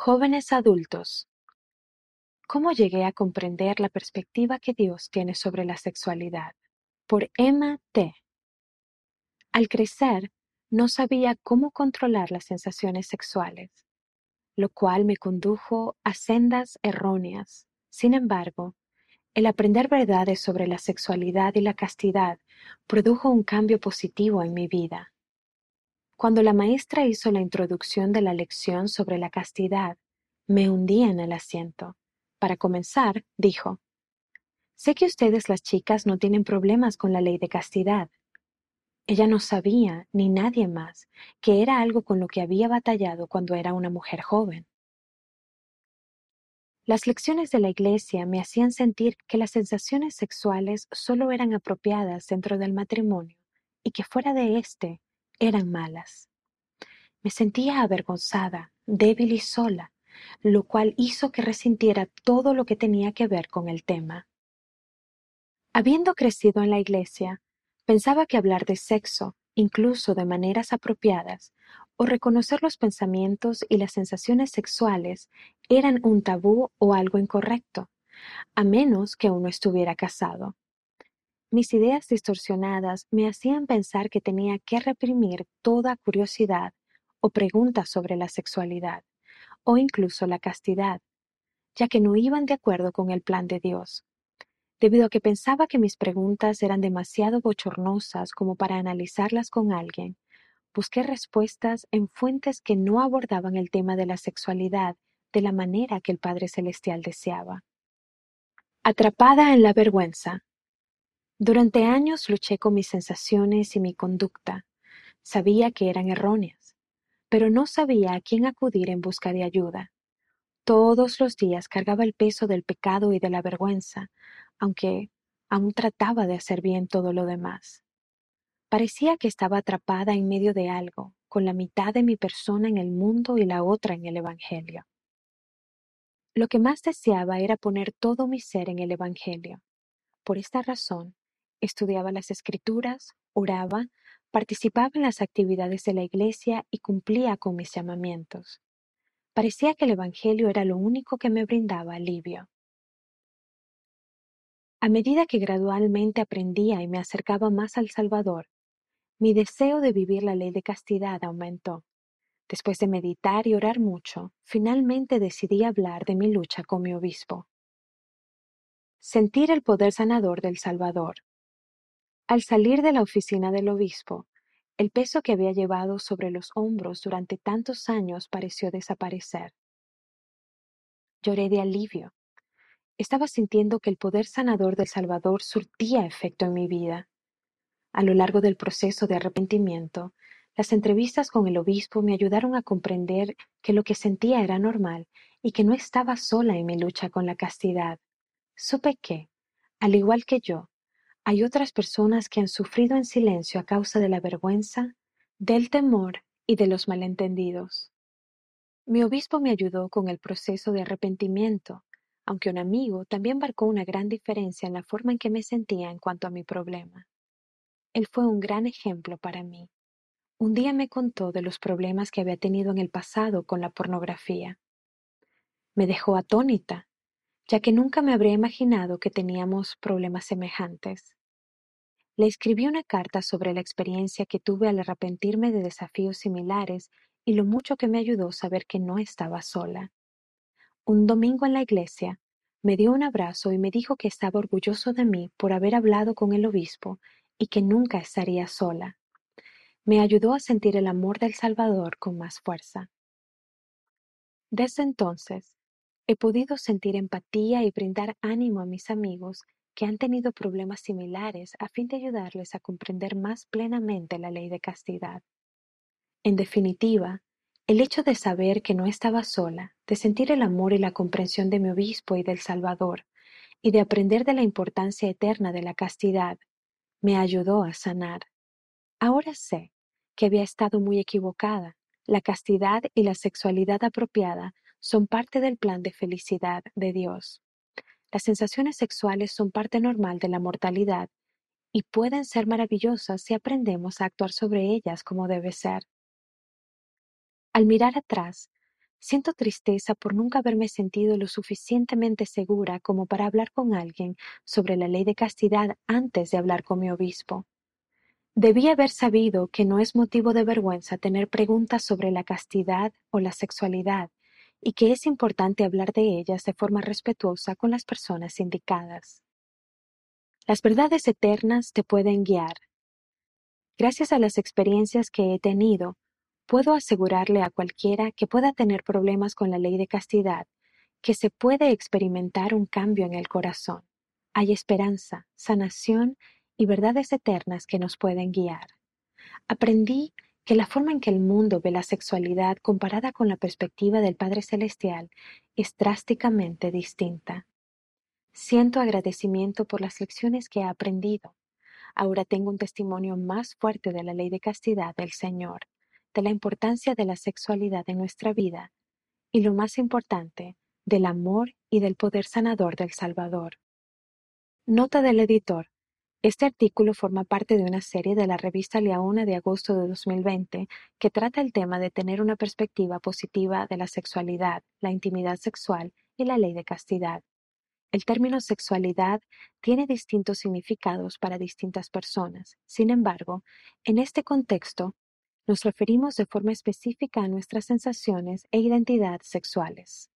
Jóvenes adultos, ¿cómo llegué a comprender la perspectiva que Dios tiene sobre la sexualidad? Por Emma T. Al crecer, no sabía cómo controlar las sensaciones sexuales, lo cual me condujo a sendas erróneas. Sin embargo, el aprender verdades sobre la sexualidad y la castidad produjo un cambio positivo en mi vida. Cuando la maestra hizo la introducción de la lección sobre la castidad, me hundí en el asiento. Para comenzar, dijo, Sé que ustedes las chicas no tienen problemas con la ley de castidad. Ella no sabía, ni nadie más, que era algo con lo que había batallado cuando era una mujer joven. Las lecciones de la iglesia me hacían sentir que las sensaciones sexuales solo eran apropiadas dentro del matrimonio y que fuera de éste eran malas. Me sentía avergonzada, débil y sola, lo cual hizo que resintiera todo lo que tenía que ver con el tema. Habiendo crecido en la iglesia, pensaba que hablar de sexo, incluso de maneras apropiadas, o reconocer los pensamientos y las sensaciones sexuales eran un tabú o algo incorrecto, a menos que uno estuviera casado. Mis ideas distorsionadas me hacían pensar que tenía que reprimir toda curiosidad o pregunta sobre la sexualidad, o incluso la castidad, ya que no iban de acuerdo con el plan de Dios. Debido a que pensaba que mis preguntas eran demasiado bochornosas como para analizarlas con alguien, busqué respuestas en fuentes que no abordaban el tema de la sexualidad de la manera que el Padre Celestial deseaba. Atrapada en la vergüenza, durante años luché con mis sensaciones y mi conducta. Sabía que eran erróneas, pero no sabía a quién acudir en busca de ayuda. Todos los días cargaba el peso del pecado y de la vergüenza, aunque aún trataba de hacer bien todo lo demás. Parecía que estaba atrapada en medio de algo, con la mitad de mi persona en el mundo y la otra en el Evangelio. Lo que más deseaba era poner todo mi ser en el Evangelio. Por esta razón, Estudiaba las escrituras, oraba, participaba en las actividades de la iglesia y cumplía con mis llamamientos. Parecía que el Evangelio era lo único que me brindaba alivio. A medida que gradualmente aprendía y me acercaba más al Salvador, mi deseo de vivir la ley de castidad aumentó. Después de meditar y orar mucho, finalmente decidí hablar de mi lucha con mi obispo. Sentir el poder sanador del Salvador. Al salir de la oficina del obispo, el peso que había llevado sobre los hombros durante tantos años pareció desaparecer. Lloré de alivio. Estaba sintiendo que el poder sanador del Salvador surtía efecto en mi vida. A lo largo del proceso de arrepentimiento, las entrevistas con el obispo me ayudaron a comprender que lo que sentía era normal y que no estaba sola en mi lucha con la castidad. Supe que, al igual que yo, hay otras personas que han sufrido en silencio a causa de la vergüenza, del temor y de los malentendidos. Mi obispo me ayudó con el proceso de arrepentimiento, aunque un amigo también marcó una gran diferencia en la forma en que me sentía en cuanto a mi problema. Él fue un gran ejemplo para mí. Un día me contó de los problemas que había tenido en el pasado con la pornografía. Me dejó atónita, ya que nunca me habría imaginado que teníamos problemas semejantes. Le escribí una carta sobre la experiencia que tuve al arrepentirme de desafíos similares y lo mucho que me ayudó saber que no estaba sola. Un domingo en la iglesia, me dio un abrazo y me dijo que estaba orgulloso de mí por haber hablado con el obispo y que nunca estaría sola. Me ayudó a sentir el amor del Salvador con más fuerza. Desde entonces, he podido sentir empatía y brindar ánimo a mis amigos que han tenido problemas similares a fin de ayudarles a comprender más plenamente la ley de castidad. En definitiva, el hecho de saber que no estaba sola, de sentir el amor y la comprensión de mi obispo y del Salvador, y de aprender de la importancia eterna de la castidad, me ayudó a sanar. Ahora sé que había estado muy equivocada. La castidad y la sexualidad apropiada son parte del plan de felicidad de Dios. Las sensaciones sexuales son parte normal de la mortalidad y pueden ser maravillosas si aprendemos a actuar sobre ellas como debe ser. Al mirar atrás, Siento tristeza por nunca haberme sentido lo suficientemente segura como para hablar con alguien sobre la ley de castidad antes de hablar con mi obispo. Debí haber sabido que no es motivo de vergüenza tener preguntas sobre la castidad o la sexualidad y que es importante hablar de ellas de forma respetuosa con las personas indicadas. Las verdades eternas te pueden guiar. Gracias a las experiencias que he tenido, puedo asegurarle a cualquiera que pueda tener problemas con la ley de castidad que se puede experimentar un cambio en el corazón. Hay esperanza, sanación y verdades eternas que nos pueden guiar. Aprendí que la forma en que el mundo ve la sexualidad comparada con la perspectiva del Padre Celestial es drásticamente distinta. Siento agradecimiento por las lecciones que he aprendido. Ahora tengo un testimonio más fuerte de la ley de castidad del Señor, de la importancia de la sexualidad en nuestra vida y, lo más importante, del amor y del poder sanador del Salvador. Nota del editor. Este artículo forma parte de una serie de la revista Leona de agosto de 2020 que trata el tema de tener una perspectiva positiva de la sexualidad, la intimidad sexual y la ley de castidad. El término sexualidad tiene distintos significados para distintas personas. Sin embargo, en este contexto, nos referimos de forma específica a nuestras sensaciones e identidad sexuales.